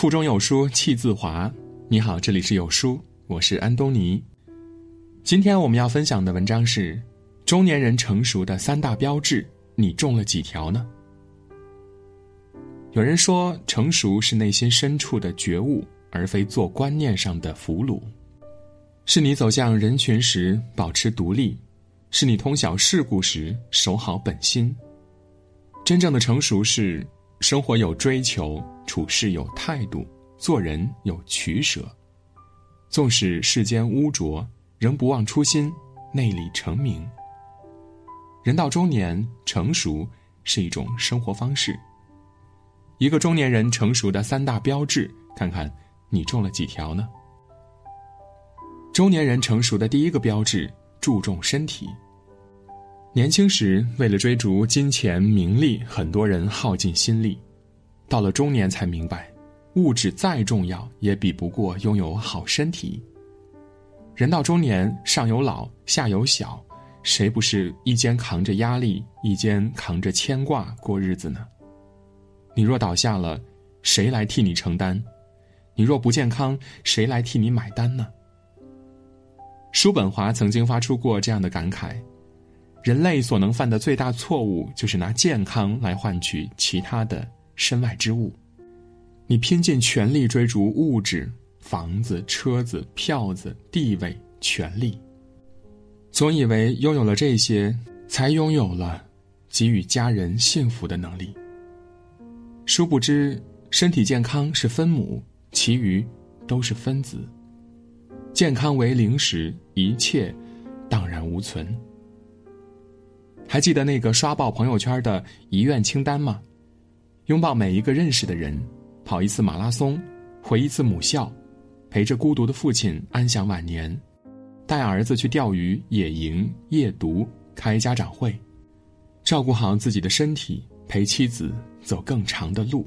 腹中有书气自华。你好，这里是有书，我是安东尼。今天我们要分享的文章是：中年人成熟的三大标志，你中了几条呢？有人说，成熟是内心深处的觉悟，而非做观念上的俘虏。是你走向人群时保持独立，是你通晓世故时守好本心。真正的成熟是。生活有追求，处事有态度，做人有取舍。纵使世间污浊，仍不忘初心，内里澄明。人到中年，成熟是一种生活方式。一个中年人成熟的三大标志，看看你中了几条呢？中年人成熟的第一个标志，注重身体。年轻时，为了追逐金钱名利，很多人耗尽心力；到了中年才明白，物质再重要，也比不过拥有好身体。人到中年，上有老，下有小，谁不是一肩扛着压力，一肩扛着牵挂过日子呢？你若倒下了，谁来替你承担？你若不健康，谁来替你买单呢？叔本华曾经发出过这样的感慨。人类所能犯的最大错误，就是拿健康来换取其他的身外之物。你拼尽全力追逐物质、房子、车子、票子、地位、权利，总以为拥有了这些，才拥有了给予家人幸福的能力。殊不知，身体健康是分母，其余都是分子。健康为零时，一切荡然无存。还记得那个刷爆朋友圈的遗愿清单吗？拥抱每一个认识的人，跑一次马拉松，回一次母校，陪着孤独的父亲安享晚年，带儿子去钓鱼、野营、夜读、开家长会，照顾好自己的身体，陪妻子走更长的路。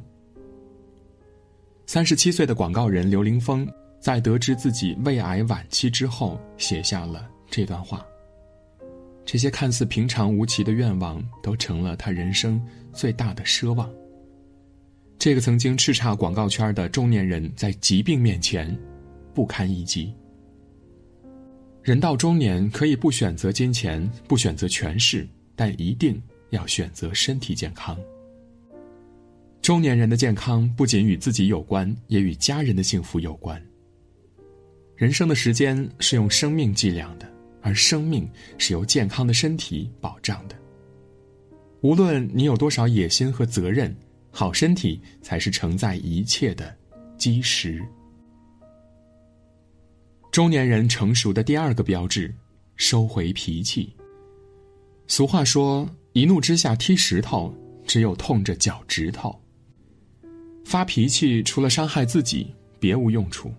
三十七岁的广告人刘凌峰，在得知自己胃癌晚期之后，写下了这段话。这些看似平常无奇的愿望，都成了他人生最大的奢望。这个曾经叱咤广告圈的中年人，在疾病面前不堪一击。人到中年，可以不选择金钱，不选择权势，但一定要选择身体健康。中年人的健康不仅与自己有关，也与家人的幸福有关。人生的时间是用生命计量的。而生命是由健康的身体保障的。无论你有多少野心和责任，好身体才是承载一切的基石。中年人成熟的第二个标志，收回脾气。俗话说：“一怒之下踢石头，只有痛着脚趾头。”发脾气除了伤害自己，别无用处。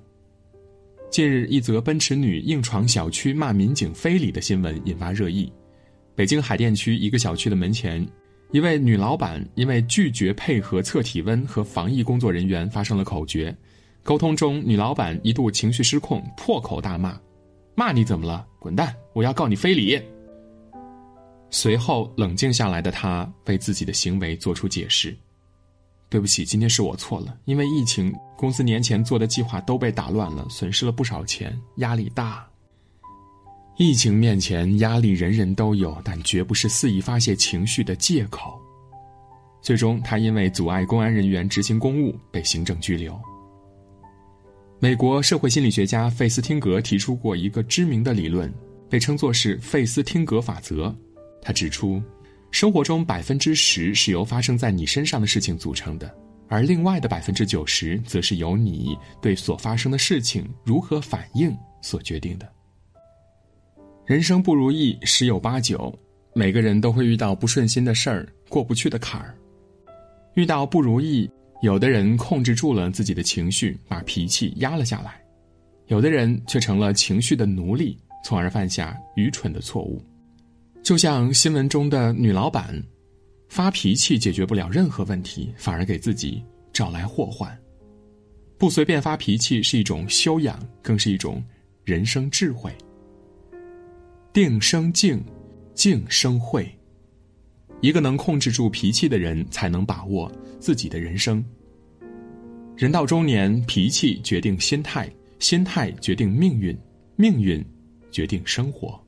近日，一则奔驰女硬闯小区骂民警非礼的新闻引发热议。北京海淀区一个小区的门前，一位女老板因为拒绝配合测体温和防疫工作人员发生了口角，沟通中，女老板一度情绪失控，破口大骂：“骂你怎么了？滚蛋！我要告你非礼！”随后冷静下来的她为自己的行为做出解释。对不起，今天是我错了。因为疫情，公司年前做的计划都被打乱了，损失了不少钱，压力大。疫情面前，压力人人都有，但绝不是肆意发泄情绪的借口。最终，他因为阻碍公安人员执行公务被行政拘留。美国社会心理学家费斯汀格提出过一个知名的理论，被称作是费斯汀格法则。他指出。生活中百分之十是由发生在你身上的事情组成的，而另外的百分之九十则是由你对所发生的事情如何反应所决定的。人生不如意十有八九，每个人都会遇到不顺心的事儿、过不去的坎儿。遇到不如意，有的人控制住了自己的情绪，把脾气压了下来；有的人却成了情绪的奴隶，从而犯下愚蠢的错误。就像新闻中的女老板，发脾气解决不了任何问题，反而给自己找来祸患。不随便发脾气是一种修养，更是一种人生智慧。定生静，静生慧。一个能控制住脾气的人，才能把握自己的人生。人到中年，脾气决定心态，心态决定命运，命运决定生活。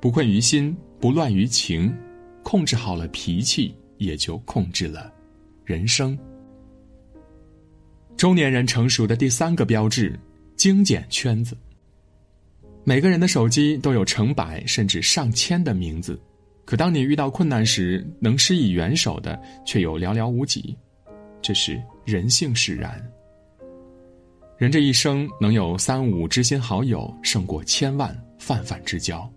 不困于心，不乱于情，控制好了脾气，也就控制了人生。中年人成熟的第三个标志：精简圈子。每个人的手机都有成百甚至上千的名字，可当你遇到困难时，能施以援手的却有寥寥无几。这是人性使然。人这一生能有三五知心好友，胜过千万泛泛之交。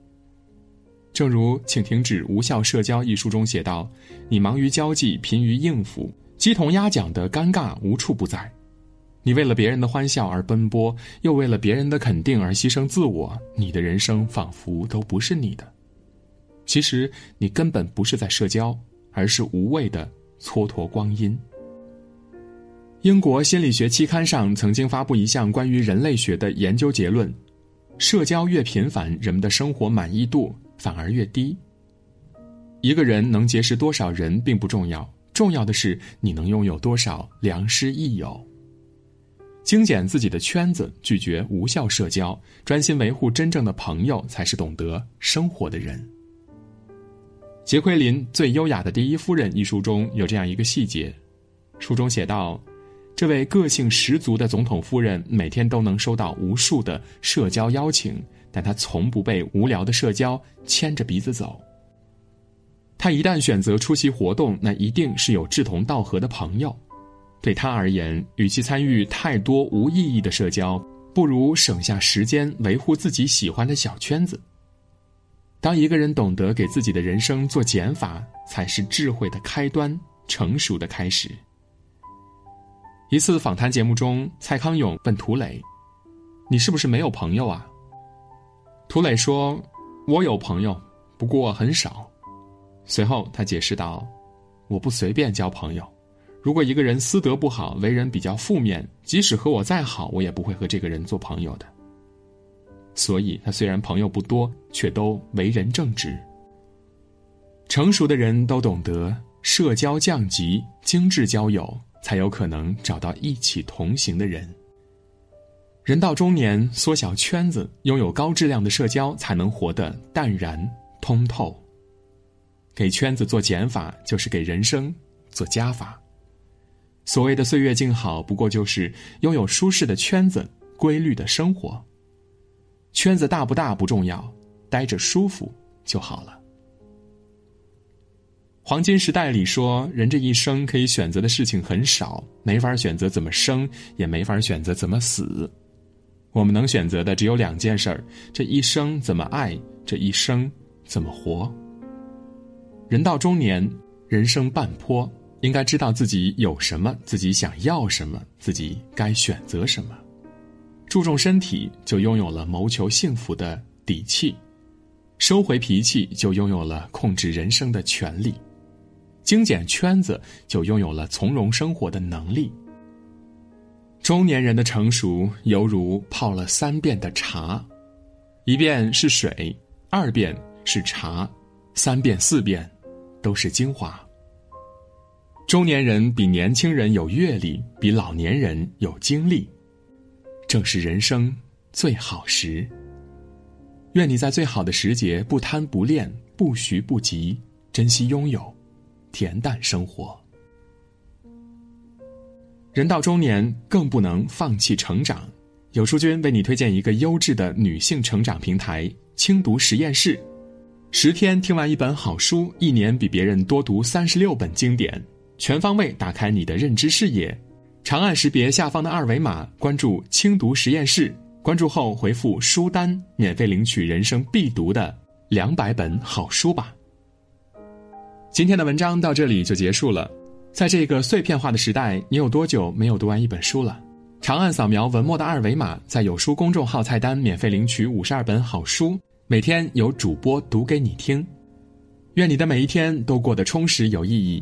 正如《请停止无效社交》一书中写道：“你忙于交际，贫于应付，鸡同鸭讲的尴尬无处不在。”你为了别人的欢笑而奔波，又为了别人的肯定而牺牲自我，你的人生仿佛都不是你的。其实你根本不是在社交，而是无谓的蹉跎光阴。英国心理学期刊上曾经发布一项关于人类学的研究结论：社交越频繁，人们的生活满意度反而越低。一个人能结识多少人并不重要，重要的是你能拥有多少良师益友。精简自己的圈子，拒绝无效社交，专心维护真正的朋友，才是懂得生活的人。杰奎琳《最优雅的第一夫人》一书中有这样一个细节，书中写道：这位个性十足的总统夫人每天都能收到无数的社交邀请，但她从不被无聊的社交牵着鼻子走。她一旦选择出席活动，那一定是有志同道合的朋友。对他而言，与其参与太多无意义的社交，不如省下时间维护自己喜欢的小圈子。当一个人懂得给自己的人生做减法，才是智慧的开端，成熟的开始。一次访谈节目中，蔡康永问涂磊：“你是不是没有朋友啊？”涂磊说：“我有朋友，不过很少。”随后他解释道：“我不随便交朋友。”如果一个人私德不好，为人比较负面，即使和我再好，我也不会和这个人做朋友的。所以，他虽然朋友不多，却都为人正直。成熟的人都懂得社交降级，精致交友，才有可能找到一起同行的人。人到中年，缩小圈子，拥有高质量的社交，才能活得淡然通透。给圈子做减法，就是给人生做加法。所谓的岁月静好，不过就是拥有舒适的圈子、规律的生活。圈子大不大不重要，待着舒服就好了。黄金时代里说，人这一生可以选择的事情很少，没法选择怎么生，也没法选择怎么死。我们能选择的只有两件事儿：这一生怎么爱，这一生怎么活。人到中年，人生半坡。应该知道自己有什么，自己想要什么，自己该选择什么。注重身体，就拥有了谋求幸福的底气；收回脾气，就拥有了控制人生的权利；精简圈子，就拥有了从容生活的能力。中年人的成熟，犹如泡了三遍的茶，一遍是水，二遍是茶，三遍四遍，都是精华。中年人比年轻人有阅历，比老年人有经历，正是人生最好时。愿你在最好的时节不贪不恋，不徐不急，珍惜拥有，恬淡生活。人到中年，更不能放弃成长。有书君为你推荐一个优质的女性成长平台——轻读实验室。十天听完一本好书，一年比别人多读三十六本经典。全方位打开你的认知视野，长按识别下方的二维码，关注“轻读实验室”。关注后回复“书单”，免费领取人生必读的两百本好书吧。今天的文章到这里就结束了。在这个碎片化的时代，你有多久没有读完一本书了？长按扫描文末的二维码，在有书公众号菜单免费领取五十二本好书，每天有主播读给你听。愿你的每一天都过得充实有意义。